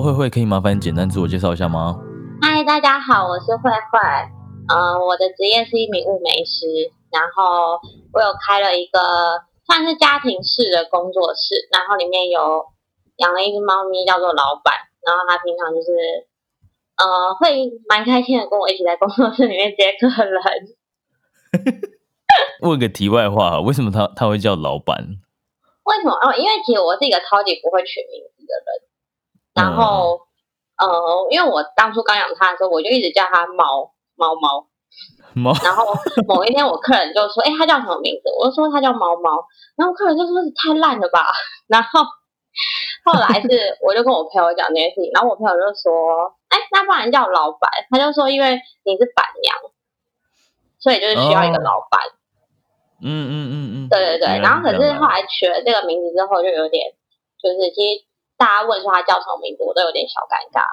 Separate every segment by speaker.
Speaker 1: Hello，慧慧，可以麻烦你简单自我介绍一下吗？
Speaker 2: 嗨，大家好，我是慧慧。呃，我的职业是一名物美师，然后我有开了一个算是家庭式的工作室，然后里面有养了一只猫咪，叫做老板。然后他平常就是呃会蛮开心的跟我一起在工作室里面接客人。
Speaker 1: 问个题外话，为什么他他会叫老板？
Speaker 2: 为什么？哦，因为其实我是一个超级不会取名字的人。然后，呃，因为我当初刚养它的时候，我就一直叫它猫猫猫
Speaker 1: 猫。
Speaker 2: 然后某一天，我客人就说：“哎，它叫什么名字？”我就说：“它叫猫猫。”然后客人就说：“太烂了吧！”然后后来是，我就跟我朋友讲这件事情，然后我朋友就说：“哎，那不然叫老板？”他就说：“因为你是板娘，所以就是需要一个老板。”
Speaker 1: 嗯嗯嗯嗯，
Speaker 2: 对对对。然后可是后来取了这个名字之后，就有点就是其实。大家问说他叫什么名字，我都有点小尴尬。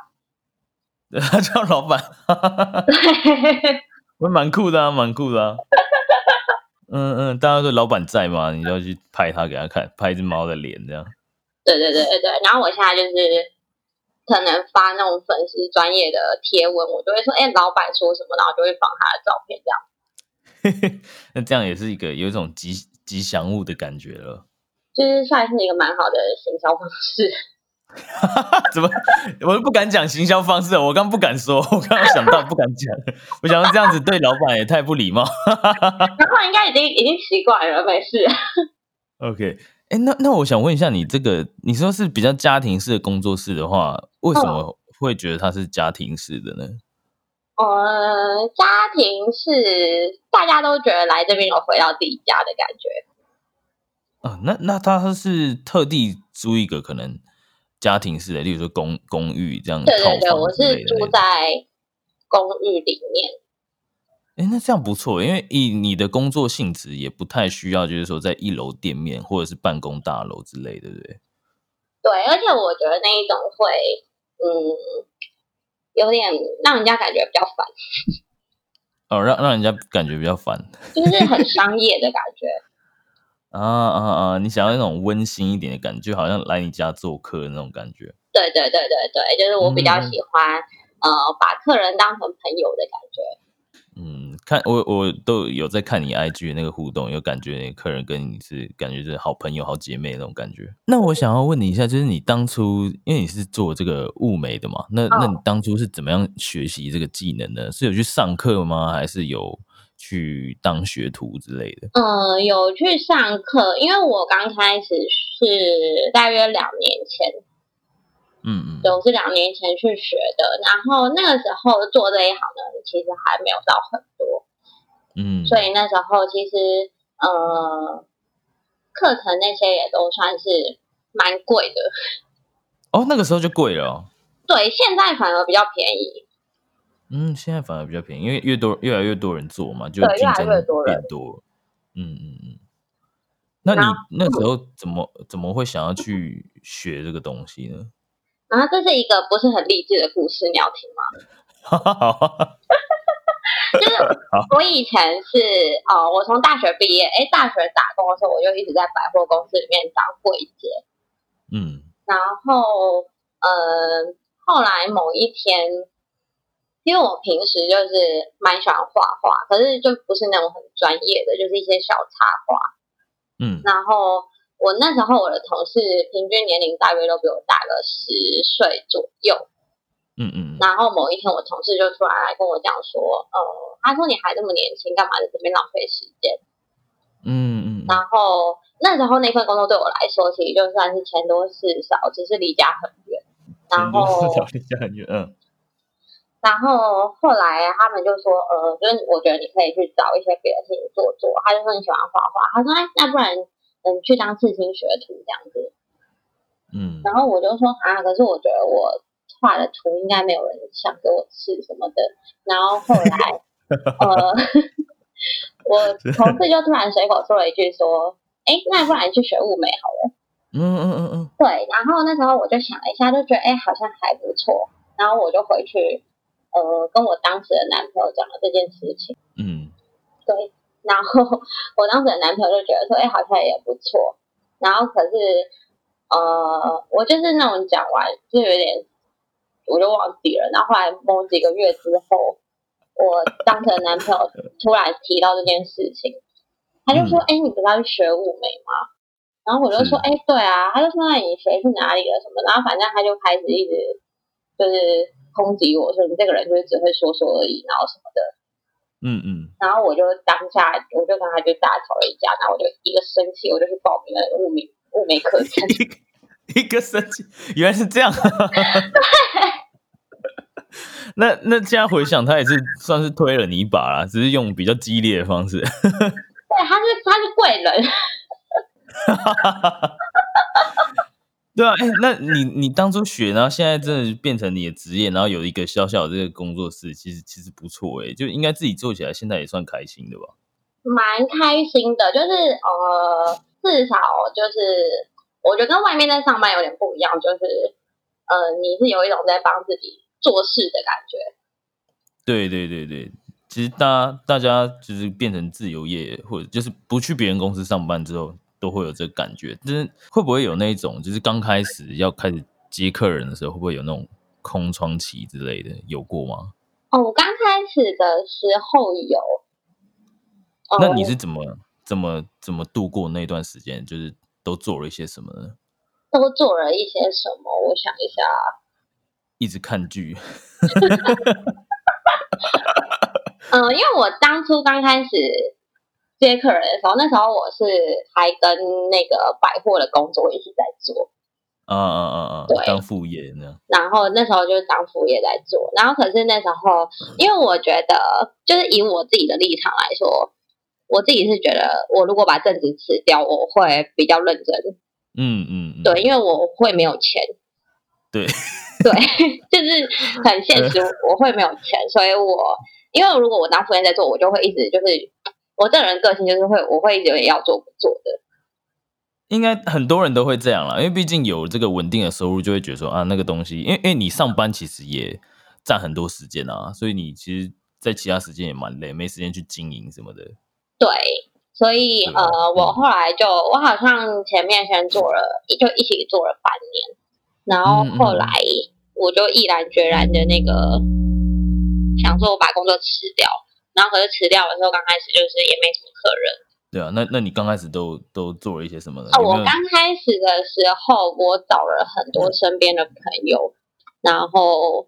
Speaker 1: 他叫老板，
Speaker 2: 对，
Speaker 1: 我蛮酷的啊，蛮酷的啊。嗯嗯，大家说老板在吗？你就要去拍他给他看，拍一只猫的脸这样。
Speaker 2: 对对对对对。然后我现在就是可能发那种粉丝专业的贴文，我就会说，哎，老板说什么，然后就会放他的照片这
Speaker 1: 样。那这样也是一个有一种吉吉祥物的感觉了。
Speaker 2: 就是算是一个蛮好的行销方式。
Speaker 1: 怎么？我都不敢讲行销方式，我刚不敢说，我刚刚想到不敢讲，我想到这样子对老板也太不礼貌。
Speaker 2: 老板应该已经已经习惯了，没事。
Speaker 1: OK，哎，那那我想问一下，你这个你说是比较家庭式的工作室的话，为什么会觉得它是家庭式的呢？
Speaker 2: 呃，家庭式，大家都觉得来这边有回到自己家的感觉。
Speaker 1: 啊，那那他是特地租一个可能。家庭式的，例如说公公寓这样，
Speaker 2: 对对对，我是住在公寓里面。
Speaker 1: 哎，那这样不错，因为以你的工作性质，也不太需要，就是说在一楼店面或者是办公大楼之类，对不对？
Speaker 2: 对，而且我觉得那一种会，嗯，有点让人家感觉比较烦。
Speaker 1: 哦，让让人家感觉比较烦，
Speaker 2: 就是很 商业的感觉。
Speaker 1: 啊啊啊！你想要那种温馨一点的感觉，好像来你家做客的那种感觉。
Speaker 2: 对对对对对，就是我比较喜欢，呃，把客人当成朋友的感觉。
Speaker 1: 嗯，看我我都有在看你 IG 的那个互动，有感觉客人跟你是感觉是好朋友、好姐妹那种感觉。那我想要问你一下，就是你当初因为你是做这个物美的嘛，那那你当初是怎么样学习这个技能呢？是有去上课吗？还是有？去当学徒之类的，
Speaker 2: 呃，有去上课，因为我刚开始是大约两年前，
Speaker 1: 嗯嗯，
Speaker 2: 我是两年前去学的，然后那个时候做这一行的人其实还没有到很多，
Speaker 1: 嗯，
Speaker 2: 所以那时候其实呃，课程那些也都算是蛮贵的，
Speaker 1: 哦，那个时候就贵了，
Speaker 2: 对，现在反而比较便宜。
Speaker 1: 嗯，现在反而比较便宜，因为越多越来越多人做嘛，就
Speaker 2: 竞争
Speaker 1: 变多。嗯嗯嗯。那你那时候怎么怎么会想要去学这个东西呢？
Speaker 2: 啊，这是一个不是很励志的故事，你要听吗？
Speaker 1: 好。
Speaker 2: 就是我以前是哦，我从大学毕业，哎，大学打工的时候，我就一直在百货公司里面当柜姐。
Speaker 1: 嗯。
Speaker 2: 然后，呃，后来某一天。因为我平时就是蛮喜欢画画，可是就不是那种很专业的，就是一些小插画。
Speaker 1: 嗯，
Speaker 2: 然后我那时候我的同事平均年龄大约都比我大个十岁左右。
Speaker 1: 嗯嗯。
Speaker 2: 然后某一天我同事就突然来跟我讲说，呃，他说你还这么年轻，干嘛在这边浪费时间？
Speaker 1: 嗯嗯。
Speaker 2: 然后那时候那份工作对我来说，其实就算是钱多事少，只是离家很远。然后
Speaker 1: 离家很远，嗯。
Speaker 2: 然后后来他们就说，呃，就是我觉得你可以去找一些别的事情做做。他就说你喜欢画画，他说，哎，那不然嗯去当刺青学徒这样子。
Speaker 1: 嗯，
Speaker 2: 然后我就说啊，可是我觉得我画的图应该没有人想给我刺什么的。然后后来，呃，我同事就突然随口说了一句说，哎，那不然去学物美好了。
Speaker 1: 嗯嗯嗯嗯，
Speaker 2: 对，然后那时候我就想了一下，就觉得哎，好像还不错。然后我就回去。呃，跟我当时的男朋友讲了这件事情，
Speaker 1: 嗯，
Speaker 2: 对，然后我当时的男朋友就觉得说，哎，好像也不错，然后可是，呃，我就是那种讲完就有点，我就忘记了，然后后来某几个月之后，我当时的男朋友突然提到这件事情，他就说，哎，你不是要去学舞美吗？然后我就说，哎，对啊，他就说，那你学去哪里了什么？然后反正他就开始一直就是。抨击我说你这个人就是只会说说而已，然后什么的，
Speaker 1: 嗯嗯，
Speaker 2: 然后我就当下我就跟他就大吵了一架，然后我就一个生气，我就去报名了物美物美课程，
Speaker 1: 一个生气，原来是这样，那那现在回想，他也是算是推了你一把啦，只是用比较激烈的方式，对，
Speaker 2: 他是他是贵人。
Speaker 1: 对啊，哎，那你你当初学，然后现在真的变成你的职业，然后有一个小小的这个工作室，其实其实不错哎，就应该自己做起来，现在也算开心的吧？
Speaker 2: 蛮开心的，就是呃，至少就是我觉得跟外面在上班有点不一样，就是呃，你是有一种在帮自己做事的感觉。
Speaker 1: 对对对对，其实大大家就是变成自由业，或者就是不去别人公司上班之后。都会有这个感觉，就是会不会有那种，就是刚开始要开始接客人的时候，会不会有那种空窗期之类的？有过吗？
Speaker 2: 哦，我刚开始的时候有。
Speaker 1: 那你是怎么怎么怎么度过那段时间？就是都做了一些什么呢？
Speaker 2: 都做了一些什么？我想一下。
Speaker 1: 一直看剧。
Speaker 2: 嗯，因为我当初刚开始。接客人的时候，那时候我是还跟那个百货的工作一起在做，
Speaker 1: 啊啊啊啊，对，当副业呢。
Speaker 2: 然后那时候就是当副业在做，然后可是那时候，因为我觉得，就是以我自己的立场来说，我自己是觉得，我如果把正职辞掉，我会比较认真。
Speaker 1: 嗯嗯，
Speaker 2: 对，因为我会没有钱。
Speaker 1: 对
Speaker 2: 对，就是很现实，我会没有钱，所以我因为如果我当副业在做，我就会一直就是。我这人个性就是会，我会有点要做不做的。
Speaker 1: 应该很多人都会这样啦，因为毕竟有这个稳定的收入，就会觉得说啊，那个东西，因为因为你上班其实也占很多时间啊，所以你其实，在其他时间也蛮累，没时间去经营什么的。
Speaker 2: 对，所以呃，我后来就我好像前面先做了，就一起做了半年，然后后来我就毅然决然的那个想说，我把工作辞掉。然后可是辞掉的时候，刚开始就是也没什么客人。
Speaker 1: 对啊，那那你刚开始都都做了一些什么呢？
Speaker 2: 哦，我刚开始的时候，我找了很多身边的朋友，然后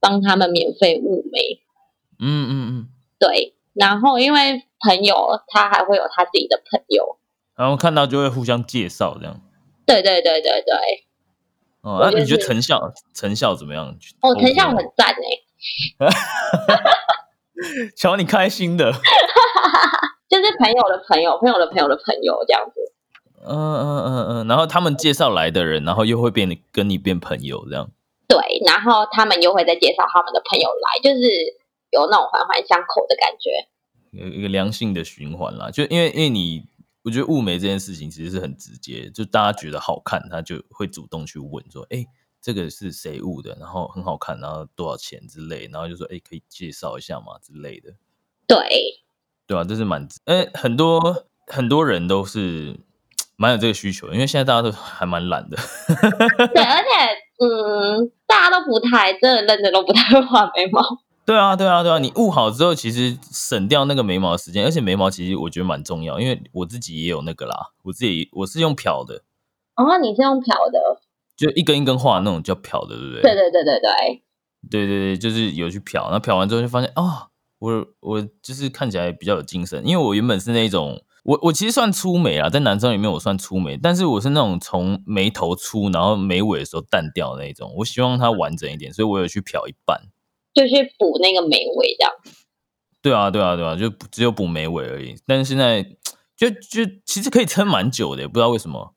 Speaker 2: 帮他们免费物美。
Speaker 1: 嗯嗯嗯。
Speaker 2: 对，然后因为朋友他还会有他自己的朋友，
Speaker 1: 然后看到就会互相介绍这样。
Speaker 2: 对对对对对。
Speaker 1: 哦，那你觉得成效成效怎么样？
Speaker 2: 哦，成效很赞 哎。
Speaker 1: 瞧你开心的，
Speaker 2: 就是朋友的朋友，朋友的朋友的朋友这样子。
Speaker 1: 嗯嗯嗯嗯，然后他们介绍来的人，然后又会变跟你变朋友这样。
Speaker 2: 对，然后他们又会再介绍他们的朋友来，就是有那种环环相扣的感觉，
Speaker 1: 有一个良性的循环啦。就因为因为你，我觉得物美这件事情其实是很直接，就大家觉得好看，他就会主动去问说，哎。这个是谁物的？然后很好看，然后多少钱之类，然后就说哎，可以介绍一下嘛之类的。
Speaker 2: 对，
Speaker 1: 对啊，这是蛮哎，很多很多人都是蛮有这个需求，因为现在大家都还蛮懒的。
Speaker 2: 对，而且嗯，大家都不太真的认真，都不太会画眉毛。
Speaker 1: 对啊，对啊，对啊，你雾好之后，其实省掉那个眉毛的时间，而且眉毛其实我觉得蛮重要，因为我自己也有那个啦，我自己我是用漂的。
Speaker 2: 哦，你是用漂的。
Speaker 1: 就一根一根画那种叫漂的，对不对？
Speaker 2: 对对对对对，
Speaker 1: 对对对，就是有去漂，那漂完之后就发现啊，我我就是看起来比较有精神，因为我原本是那种，我我其实算粗眉啊，在男生里面我算粗眉，但是我是那种从眉头粗，然后眉尾的时候淡掉那种，我希望它完整一点，所以我有去漂一半。
Speaker 2: 就去补那个眉尾这样。
Speaker 1: 对啊，对啊，对啊，就只有补眉尾而已。但是现在就就其实可以撑蛮久的，不知道为什么。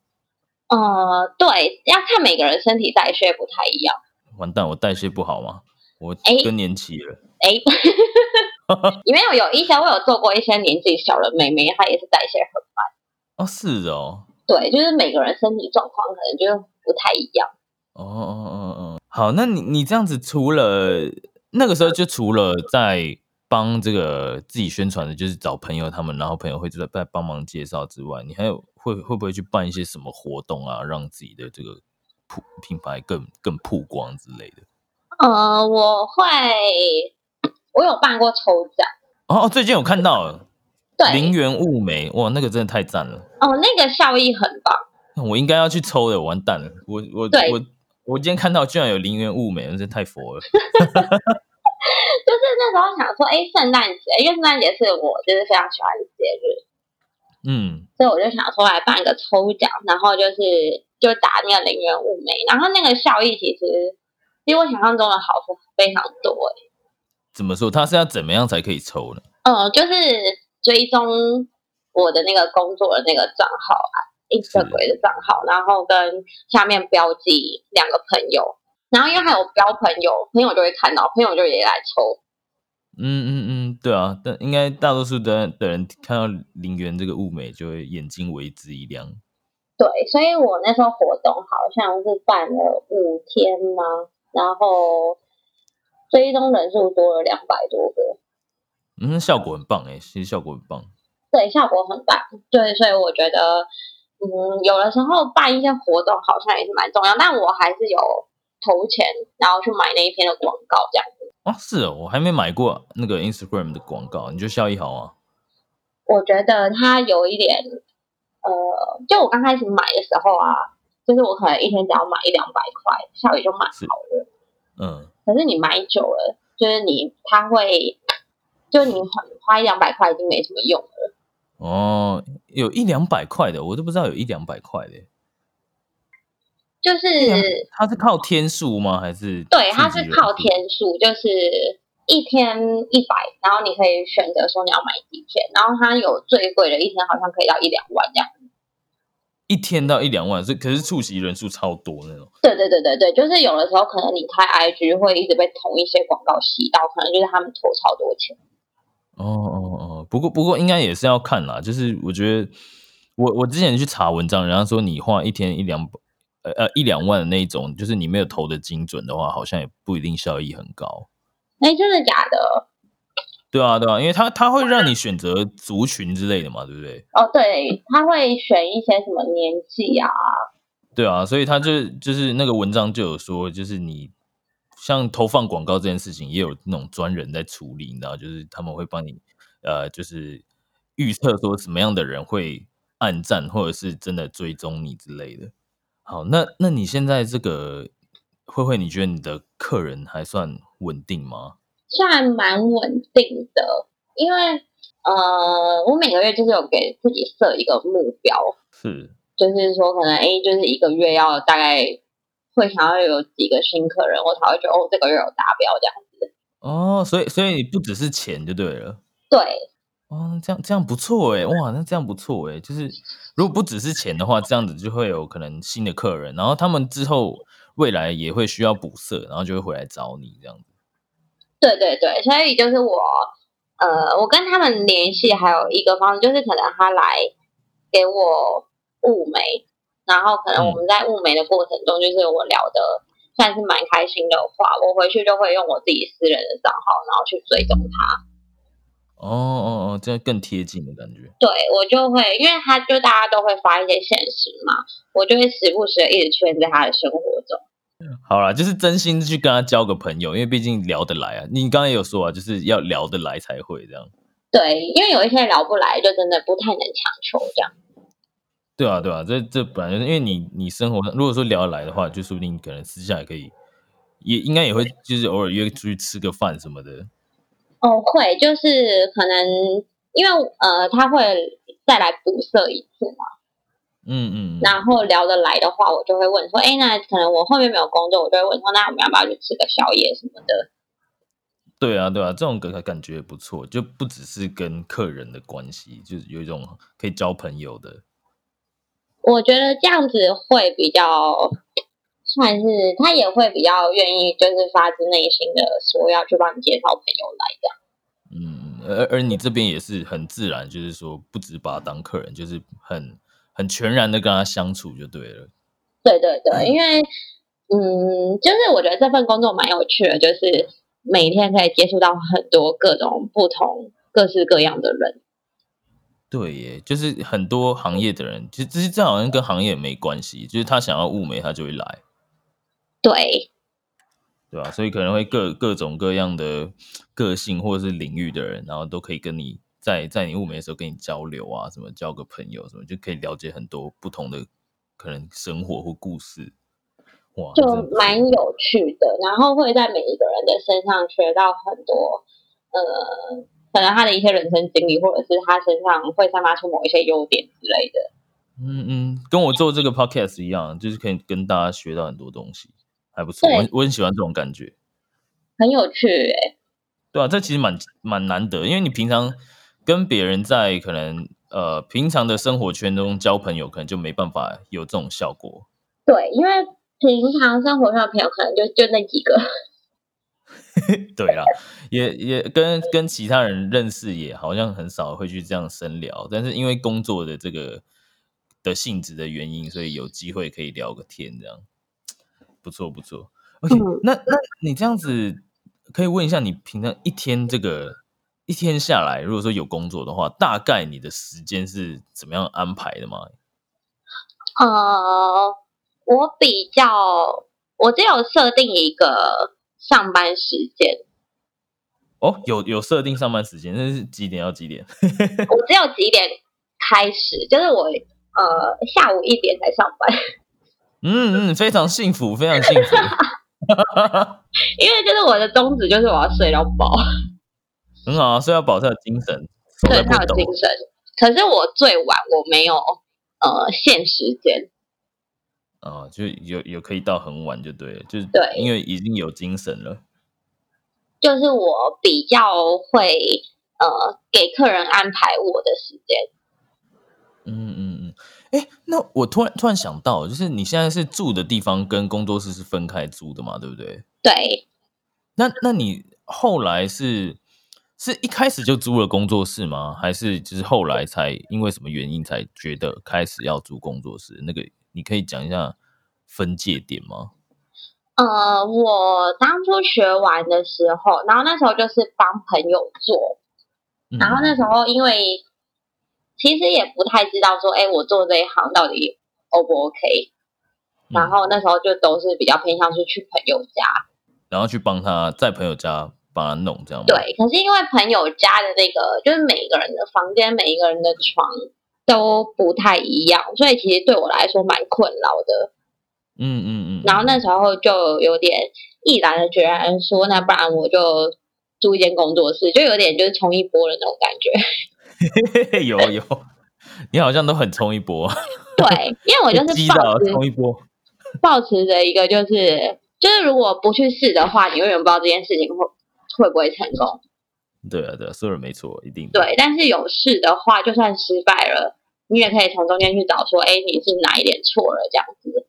Speaker 2: 呃，对，要看每个人身体代谢不太一样。
Speaker 1: 完蛋，我代谢不好吗？我更年期了。
Speaker 2: 哎，里面有有一些我有做过一些年纪小的妹妹，她也是代谢很慢。
Speaker 1: 哦，是哦。
Speaker 2: 对，就是每个人身体状况可能就不太一样。
Speaker 1: 哦哦哦哦，好，那你你这样子，除了那个时候就除了在帮这个自己宣传的，就是找朋友他们，然后朋友会在在帮忙介绍之外，你还有会会不会去办一些什么活动啊，让自己的这个铺品牌更更曝光之类的？
Speaker 2: 呃，我会，我有办过抽奖。
Speaker 1: 哦，最近有看到，
Speaker 2: 对，
Speaker 1: 零元物美，哇，那个真的太赞了，
Speaker 2: 哦，那个效益很棒，
Speaker 1: 我应该要去抽的，完蛋了，我我我我今天看到居然有零元物美，真是太佛了，
Speaker 2: 就是那时候想说，哎，圣诞节，因为圣诞节是我就是非常喜欢的节日，
Speaker 1: 嗯，
Speaker 2: 所以我就想说来办一个抽奖，然后就是就打那个零元物美，然后那个效益其实。比我想象中的好非常多哎，
Speaker 1: 怎么说？他是要怎么样才可以抽呢？
Speaker 2: 嗯，就是追踪我的那个工作的那个账号啊，Instagram 的账号，然后跟下面标记两个朋友，然后因为还有标朋友，朋友就会看到，朋友就也来抽。
Speaker 1: 嗯嗯嗯，对啊，但应该大多数的的人看到零元这个物美，就会眼睛为之一亮。
Speaker 2: 对，所以我那时候活动好像是办了五天吗？然后追踪人数多了两百多个，
Speaker 1: 嗯，效果很棒哎，其实效果很棒。
Speaker 2: 对，效果很棒。对，所以我觉得，嗯，有的时候办一些活动好像也是蛮重要，但我还是有投钱，然后去买那一篇的广告这样子。
Speaker 1: 哦，是哦，我还没买过那个 Instagram 的广告，你觉得效益好吗？
Speaker 2: 我觉得它有一点，呃，就我刚开始买的时候啊。就是我可能一天只要买一两百块，效益就蛮好的。
Speaker 1: 嗯。
Speaker 2: 可是你买久了，就是你它会，就你花一两百块已经没什么用了。
Speaker 1: 哦，有一两百块的，我都不知道有一两百块的。
Speaker 2: 就是
Speaker 1: 它是靠天数吗？还是？
Speaker 2: 对，它是靠天数，就是一天一百，然后你可以选择说你要买几天，然后它有最贵的一天好像可以到一两万这样。
Speaker 1: 一天到一两万，这可是触及人数超多那种。
Speaker 2: 对对对对对，就是有的时候可能你开 IG 会一直被同一些广告吸到，可能就是他们投超多钱。
Speaker 1: 哦哦哦，不过不过应该也是要看啦，就是我觉得我我之前去查文章，人家说你花一天一两呃呃一两万的那一种，就是你没有投的精准的话，好像也不一定效益很高。
Speaker 2: 哎，真的假的？
Speaker 1: 对啊，对啊，因为他他会让你选择族群之类的嘛，对不对？
Speaker 2: 哦，对，他会选一些什么年纪啊？
Speaker 1: 对啊，所以他就就是那个文章就有说，就是你像投放广告这件事情，也有那种专人在处理，你知道，就是他们会帮你呃，就是预测说什么样的人会暗赞，或者是真的追踪你之类的。好，那那你现在这个慧慧，你觉得你的客人还算稳定吗？
Speaker 2: 算蛮稳定的，因为呃，我每个月就是有给自己设一个目标，
Speaker 1: 是，
Speaker 2: 就是说可能哎，就是一个月要大概会想要有几个新客人，我才会觉得哦，这个月有达标这样子。
Speaker 1: 哦，所以所以你不只是钱就对了。
Speaker 2: 对。
Speaker 1: 哦，这样这样不错哎，哇，那这样不错哎，就是如果不只是钱的话，这样子就会有可能新的客人，然后他们之后未来也会需要补色，然后就会回来找你这样子。
Speaker 2: 对对对，所以就是我，呃，我跟他们联系还有一个方式，就是可能他来给我物美，然后可能我们在物美的过程中，就是我聊的算是蛮开心的话，我回去就会用我自己私人的账号，然后去追踪他。
Speaker 1: 哦哦哦，这样更贴近的感觉。
Speaker 2: 对我就会，因为他就大家都会发一些现实嘛，我就会时不时的一直出现在他的生活中。
Speaker 1: 好啦，就是真心去跟他交个朋友，因为毕竟聊得来啊。你刚刚也有说啊，就是要聊得来才会这样。
Speaker 2: 对，因为有一些聊不来，就真的不太能强求这样。
Speaker 1: 对啊，对啊，这这本来就是因为你你生活上如果说聊得来的话，就说不定可能私下也可以，也应该也会就是偶尔约出去吃个饭什么的。
Speaker 2: 哦，会就是可能因为呃他会再来补色一次嘛。
Speaker 1: 嗯嗯，
Speaker 2: 然后聊得来的话，我就会问说，哎，那可能我后面没有工作，我就会问说，那我们要不要去吃个宵夜什么的？
Speaker 1: 对啊，对啊，这种感感觉不错，就不只是跟客人的关系，就是有一种可以交朋友的。
Speaker 2: 我觉得这样子会比较算是他也会比较愿意，就是发自内心的说要去帮你介绍朋友来这样。
Speaker 1: 嗯，而而你这边也是很自然，就是说不只把他当客人，就是很很全然的跟他相处就对了。
Speaker 2: 对对对，因为嗯，就是我觉得这份工作蛮有趣的，就是每天可以接触到很多各种不同、各式各样的人。
Speaker 1: 对耶，就是很多行业的人，其实这好像跟行业没关系，就是他想要物美，他就会来。
Speaker 2: 对，
Speaker 1: 对吧？所以可能会各各种各样的个性或者是领域的人，然后都可以跟你在在你物美的时候跟你交流啊，什么交个朋友什么，就可以了解很多不同的可能生活或故事。哇，
Speaker 2: 就蛮有趣的，然后会在每一个人的身上学到很多，呃。可能他的一些人生经历，或者是他身上会散发出某一些优点之类的。
Speaker 1: 嗯嗯，跟我做这个 podcast 一样，就是可以跟大家学到很多东西，还不错。我我很喜欢这种感觉，
Speaker 2: 很有趣哎。
Speaker 1: 对啊，这其实蛮蛮难得，因为你平常跟别人在可能呃平常的生活圈中交朋友，可能就没办法有这种效果。
Speaker 2: 对，因为平常生活上的朋友可能就就那几个。
Speaker 1: 对啦，也也跟跟其他人认识，也好像很少会去这样深聊。但是因为工作的这个的性质的原因，所以有机会可以聊个天，这样不错不错。OK，那那你这样子可以问一下，你平常一天这个一天下来，如果说有工作的话，大概你的时间是怎么样安排的吗？
Speaker 2: 呃，我比较，我只有设定一个。上班时间
Speaker 1: 哦，有有设定上班时间，那是几点到几点？
Speaker 2: 我只有几点开始，就是我呃下午一点才上班。
Speaker 1: 嗯嗯，非常幸福，非常幸福。
Speaker 2: 因为就是我的宗旨就是我要睡到饱。
Speaker 1: 很好啊，睡到饱才有精神，
Speaker 2: 对，才有精神。可是我最晚我没有呃限时间。
Speaker 1: 哦，就有有可以到很晚就对了，就是
Speaker 2: 对，
Speaker 1: 因为已经有精神了。
Speaker 2: 就是我比较会呃给客人安排我的时间。
Speaker 1: 嗯嗯嗯，哎，那我突然突然想到，就是你现在是住的地方跟工作室是分开租的嘛，对不对？
Speaker 2: 对。
Speaker 1: 那那你后来是是一开始就租了工作室吗？还是就是后来才因为什么原因才觉得开始要租工作室？那个？你可以讲一下分界点吗？
Speaker 2: 呃，我当初学完的时候，然后那时候就是帮朋友做，然后那时候因为其实也不太知道说，哎，我做这一行到底 O 不 OK？然后那时候就都是比较偏向是去朋友家，
Speaker 1: 然后去帮他在朋友家帮他弄这样。
Speaker 2: 对，可是因为朋友家的那个，就是每一个人的房间，每一个人的床。都不太一样，所以其实对我来说蛮困扰的。
Speaker 1: 嗯嗯嗯。
Speaker 2: 然后那时候就有点毅然的决然说，那不然我就租一间工作室，就有点就是冲一波的那种感
Speaker 1: 觉。有有，你好像都很冲一波。
Speaker 2: 对，因为我就是抱持
Speaker 1: 冲一波，
Speaker 2: 抱持着一个就是就是如果不去试的话，你永远不知道这件事情会会不会成功。
Speaker 1: 对啊，对啊，说的没错，一定
Speaker 2: 对。但是有事的话，就算失败了，你也可以从中间去找说，哎，你是哪一点错了这样子。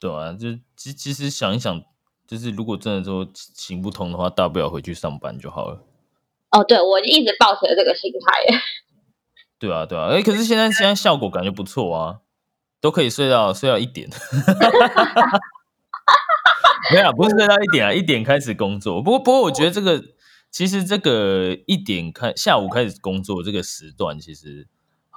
Speaker 1: 对啊，就其其实想一想，就是如果真的说行不通的话，大不了回去上班就好了。
Speaker 2: 哦，对，我一直抱持这个心态。
Speaker 1: 对啊，对啊，哎，可是现在现在效果感觉不错啊，都可以睡到睡到一点。没有，不是睡到一点啊，一点开始工作。不过不过，我觉得这个。其实这个一点开下午开始工作这个时段，其实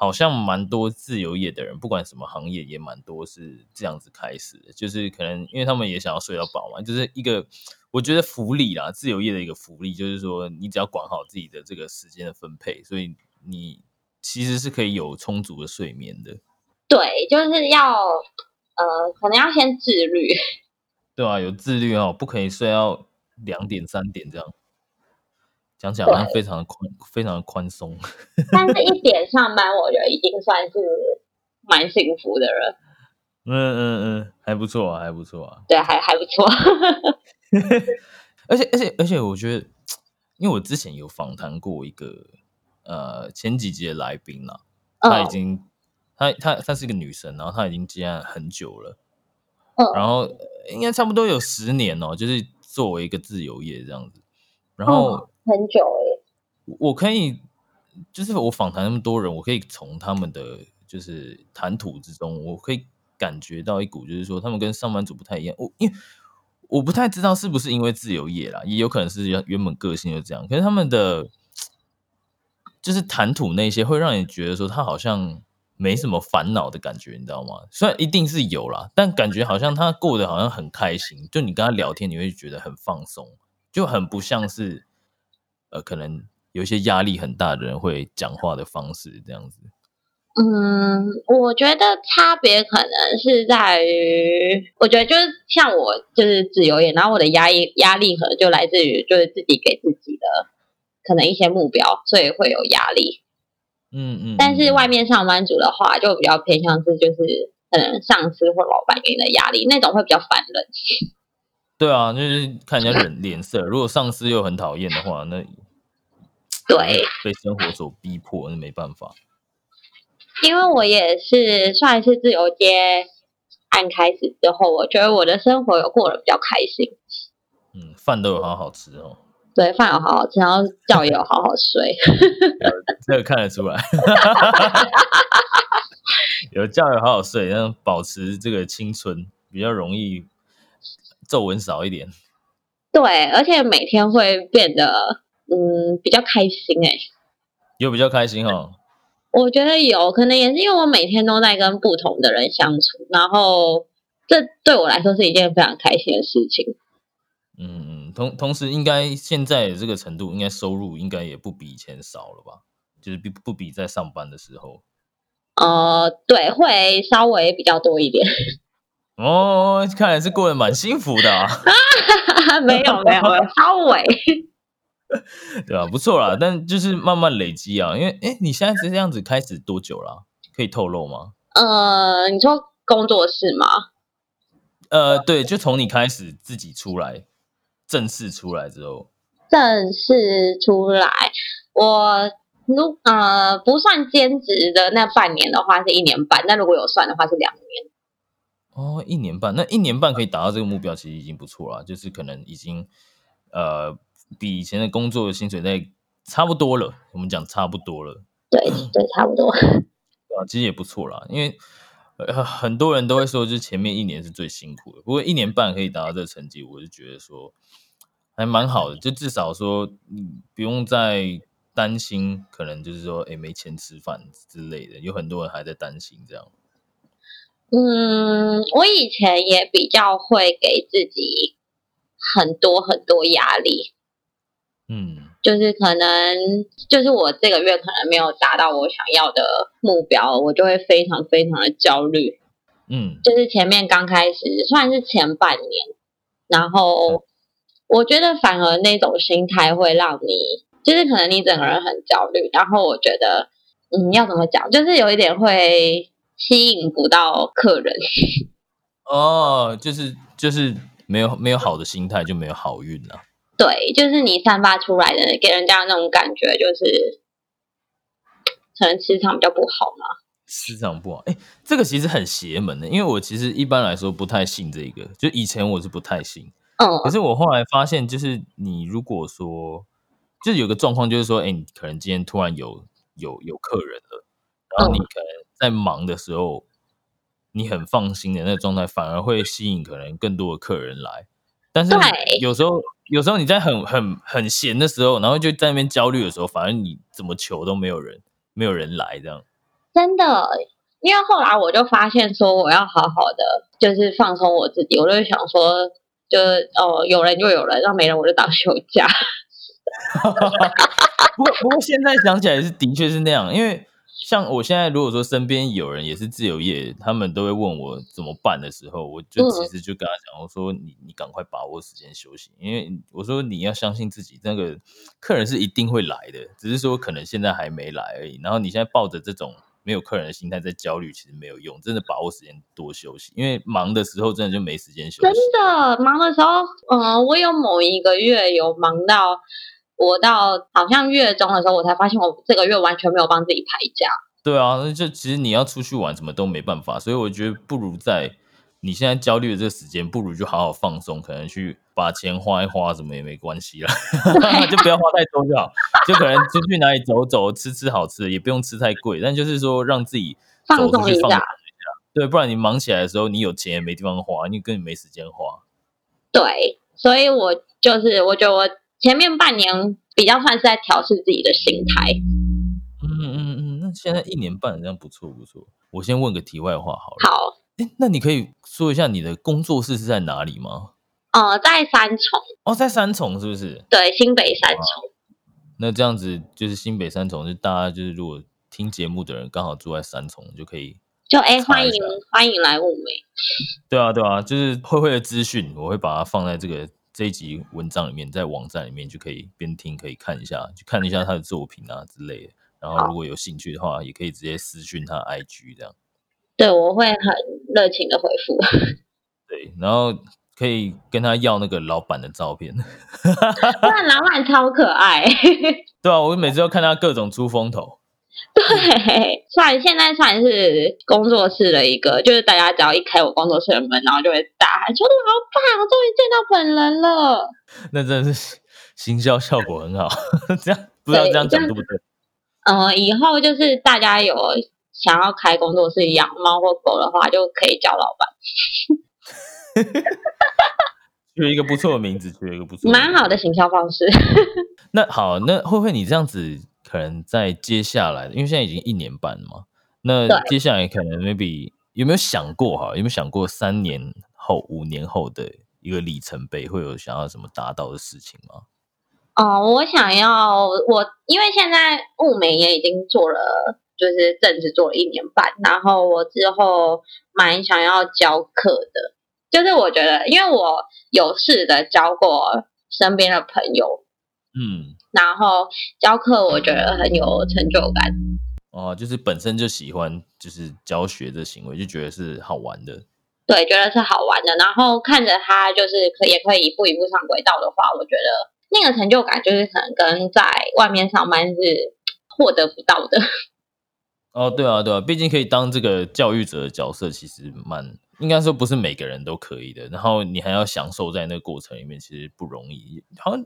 Speaker 1: 好像蛮多自由业的人，不管什么行业也蛮多是这样子开始的。就是可能因为他们也想要睡到饱嘛，就是一个我觉得福利啦，自由业的一个福利，就是说你只要管好自己的这个时间的分配，所以你其实是可以有充足的睡眠的。
Speaker 2: 对，就是要呃，可能要先自律。
Speaker 1: 对啊，有自律哦，不可以睡到两点三点这样。讲起来好像非常的宽，非常的宽松。
Speaker 2: 但是 一点上班，我觉得已经算是蛮幸福的了。
Speaker 1: 嗯嗯嗯，还不错啊，还不错啊。
Speaker 2: 对，还还不错。
Speaker 1: 而且而且而且，我觉得因为我之前有访谈过一个呃前几集的来宾啦，她已经她她她是一个女生，然后她已经接案很久了，
Speaker 2: 嗯，
Speaker 1: 然后应该差不多有十年哦，就是作为一个自由业这样子，然后
Speaker 2: 很久哎，
Speaker 1: 我可以就是我访谈那么多人，我可以从他们的就是谈吐之中，我可以感觉到一股就是说他们跟上班族不太一样，我因为。我不太知道是不是因为自由业啦，也有可能是原本个性就这样。可是他们的就是谈吐那些，会让你觉得说他好像没什么烦恼的感觉，你知道吗？虽然一定是有啦，但感觉好像他过得好像很开心。就你跟他聊天，你会觉得很放松，就很不像是呃，可能有一些压力很大的人会讲话的方式这样子。
Speaker 2: 嗯，我觉得差别可能是在于，我觉得就是像我就是自由业，然后我的压力压力可能就来自于就是自己给自己的可能一些目标，所以会有压力。
Speaker 1: 嗯嗯。
Speaker 2: 但是外面上班族的话，就比较偏向是就是可能上司或老板给你的压力，那种会比较烦人。
Speaker 1: 对啊，就是看人家脸脸色，如果上司又很讨厌的话，那
Speaker 2: 对
Speaker 1: 被生活所逼迫，那没办法。
Speaker 2: 因为我也是算是自由接案开始之后，我觉得我的生活有过得比较开心。
Speaker 1: 嗯，饭都有好好吃哦。
Speaker 2: 对，饭有好好吃，然后觉也有好好睡。
Speaker 1: 这个看得出来。有觉有好好睡，然后保持这个青春，比较容易皱纹少一点。
Speaker 2: 对，而且每天会变得嗯比较开心哎。
Speaker 1: 有比较开心哦。
Speaker 2: 我觉得有可能也是因为我每天都在跟不同的人相处，然后这对我来说是一件非常开心的事情。
Speaker 1: 嗯嗯，同同时应该现在这个程度，应该收入应该也不比以前少了吧？就是比不比在上班的时候。
Speaker 2: 呃，对，会稍微比较多一点。
Speaker 1: 哦，看来是过得蛮幸福的啊。
Speaker 2: 没 有没有，超伟。
Speaker 1: 对吧？不错啦，但就是慢慢累积啊。因为，哎，你现在是这样子开始多久了？可以透露吗？
Speaker 2: 呃，你说工作室吗？
Speaker 1: 呃，对，就从你开始自己出来，正式出来之后，
Speaker 2: 正式出来，我如呃不算兼职的那半年的话是一年半，那如果有算的话是两年。
Speaker 1: 哦，一年半，那一年半可以达到这个目标，其实已经不错了。就是可能已经呃。比以前的工作的薪水在差不多了，我们讲差不多了。
Speaker 2: 对对，差不多。
Speaker 1: 啊，其实也不错啦，因为很多人都会说，就是前面一年是最辛苦的，不过一年半可以达到这个成绩，我就觉得说还蛮好的，就至少说你不用再担心，可能就是说，哎，没钱吃饭之类的，有很多人还在担心这样。
Speaker 2: 嗯，我以前也比较会给自己很多很多压力。
Speaker 1: 嗯，
Speaker 2: 就是可能，就是我这个月可能没有达到我想要的目标，我就会非常非常的焦虑。
Speaker 1: 嗯，
Speaker 2: 就是前面刚开始算是前半年，然后我觉得反而那种心态会让你，就是可能你整个人很焦虑。然后我觉得，嗯，要怎么讲，就是有一点会吸引不到客人。
Speaker 1: 哦，就是就是没有没有好的心态，就没有好运了。
Speaker 2: 对，就是你散发出来的，给人家那种感觉，就是可能磁场比较不好嘛。
Speaker 1: 磁场不好，哎，这个其实很邪门的，因为我其实一般来说不太信这个，就以前我是不太信，
Speaker 2: 嗯，
Speaker 1: 可是我后来发现，就是你如果说，就是有个状况，就是说，哎，你可能今天突然有有有客人了，然后你可能在忙的时候，你很放心的那个状态，反而会吸引可能更多的客人来。但是有时候，有时候你在很很很闲的时候，然后就在那边焦虑的时候，反而你怎么求都没有人，没有人来这样。
Speaker 2: 真的，因为后来我就发现说，我要好好的就是放松我自己，我就想说，就哦有人就有人，让没人我就当休假。
Speaker 1: 不过不过现在想起来是的确是那样，因为。像我现在如果说身边有人也是自由业，他们都会问我怎么办的时候，我就其实就跟他讲，我说你你赶快把握时间休息，因为我说你要相信自己，那个客人是一定会来的，只是说可能现在还没来而已。然后你现在抱着这种没有客人的心态在焦虑，其实没有用，真的把握时间多休息，因为忙的时候真的就没时间休息。
Speaker 2: 真的忙的时候，嗯，我有某一个月有忙到。我到好像月中的时候，我才发现我这个月完全没有帮自己排假。
Speaker 1: 对啊，那就其实你要出去玩，什么都没办法，所以我觉得不如在你现在焦虑的这个时间，不如就好好放松，可能去把钱花一花，什么也没关系啦，就不要花太多就好，就可能出去哪里走走，吃吃好吃的，也不用吃太贵，但就是说让自己
Speaker 2: 放
Speaker 1: 走出
Speaker 2: 纵一下
Speaker 1: 去放松。对，不然你忙起来的时候，你有钱也没地方花，你根本没时间花。
Speaker 2: 对，所以我就是我觉得我前面半年比较算是在调试自己的心态。
Speaker 1: 嗯嗯嗯，那现在一年半这样不错不错。我先问个题外话好了，
Speaker 2: 好，
Speaker 1: 哎那你可以说一下你的工作室是在哪里吗？
Speaker 2: 呃，在三重，
Speaker 1: 哦，在三重是不是？
Speaker 2: 对，新北三重。
Speaker 1: 那这样子就是新北三重，就大家就是如果听节目的人刚好住在三重，就可以。
Speaker 2: 就哎，欢迎欢迎来物美。
Speaker 1: 对啊对啊，就是慧慧的资讯，我会把它放在这个这一集文章里面，在网站里面就可以边听可以看一下，去看一下他的作品啊之类的。然后如果有兴趣的话，也可以直接私讯他 IG 这样。
Speaker 2: 对，我会很热情的回复。
Speaker 1: 对，然后可以跟他要那个老板的照片。
Speaker 2: 不然老板超可爱。
Speaker 1: 对啊，我每次都看他各种出风头。
Speaker 2: 对，算现在算是工作室的一个，就是大家只要一开我工作室的门，然后就会大喊说：“老板，我终于见到本人了。
Speaker 1: 那真的是行销效果很好。这样不知道这样讲对不对？”
Speaker 2: 呃，以后就是大家有想要开工作室养猫或狗的话，就可以叫老板，
Speaker 1: 取一个不错的名字，取一个不错
Speaker 2: 蛮好的行销方式。
Speaker 1: 那好，那会不会你这样子，可能在接下来，因为现在已经一年半了嘛，那接下来可能 maybe 有没有想过哈？有没有想过三年后、五年后的一个里程碑，会有想要什么达到的事情吗？
Speaker 2: 哦，我想要我，因为现在物美也已经做了，就是正式做了一年半，然后我之后蛮想要教课的，就是我觉得，因为我有试着教过身边的朋友，
Speaker 1: 嗯，
Speaker 2: 然后教课我觉得很有成就感，
Speaker 1: 哦，就是本身就喜欢就是教学的行为，就觉得是好玩的。
Speaker 2: 对，觉得是好玩的，然后看着他就是可也可以一步一步上轨道的话，我觉得那个成就感就是可能跟在外面上班是获得不到的。
Speaker 1: 哦，对啊，对啊，毕竟可以当这个教育者的角色，其实蛮应该说不是每个人都可以的。然后你还要享受在那个过程里面，其实不容易。好像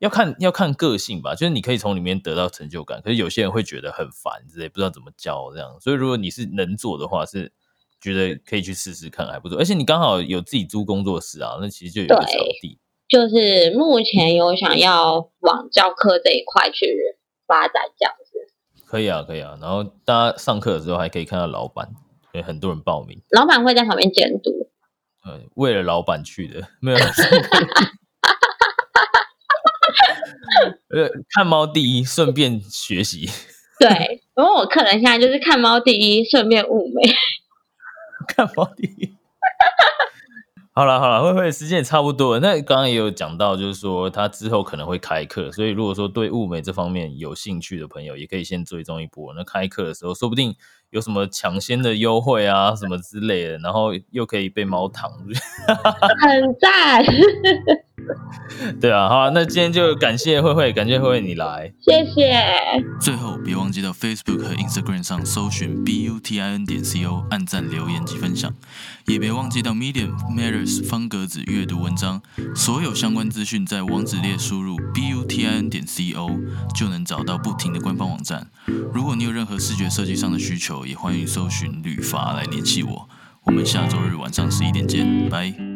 Speaker 1: 要看要看个性吧，就是你可以从里面得到成就感，可是有些人会觉得很烦之类，不知道怎么教这样。所以如果你是能做的话，是觉得可以去试试看，还不错。而且你刚好有自己租工作室啊，那其实就有一个
Speaker 2: 对
Speaker 1: 场地。
Speaker 2: 就是目前有想要往教课这一块去发展，这样子。
Speaker 1: 可以啊，可以啊。然后大家上课的时候还可以看到老板，有很多人报名。
Speaker 2: 老板会在旁边监督，
Speaker 1: 呃，为了老板去的，没有。呃，看猫第一，顺便学习。
Speaker 2: 对，因为我客人现在就是看猫第一，顺便物美。
Speaker 1: 看猫第一。好了好了，慧慧时间也差不多了。那刚刚也有讲到，就是说他之后可能会开课，所以如果说对物美这方面有兴趣的朋友，也可以先追踪一波。那开课的时候，说不定有什么抢先的优惠啊，什么之类的，然后又可以被猫躺。
Speaker 2: 很赞，
Speaker 1: 对啊，好啊那今天就感谢慧慧，感谢慧慧你来。
Speaker 2: 谢谢。
Speaker 1: 最后，别忘记到 Facebook 和 Instagram 上搜寻 B U T I N 点 C O，按赞、留言及分享。也别忘记到 Medium Matters 方格子阅读文章，所有相关资讯在网址列输入 B U T I N 点 C O 就能找到不停的官方网站。如果你有任何视觉设计上的需求，也欢迎搜寻旅发来联系我。我们下周日晚上十一点见，拜。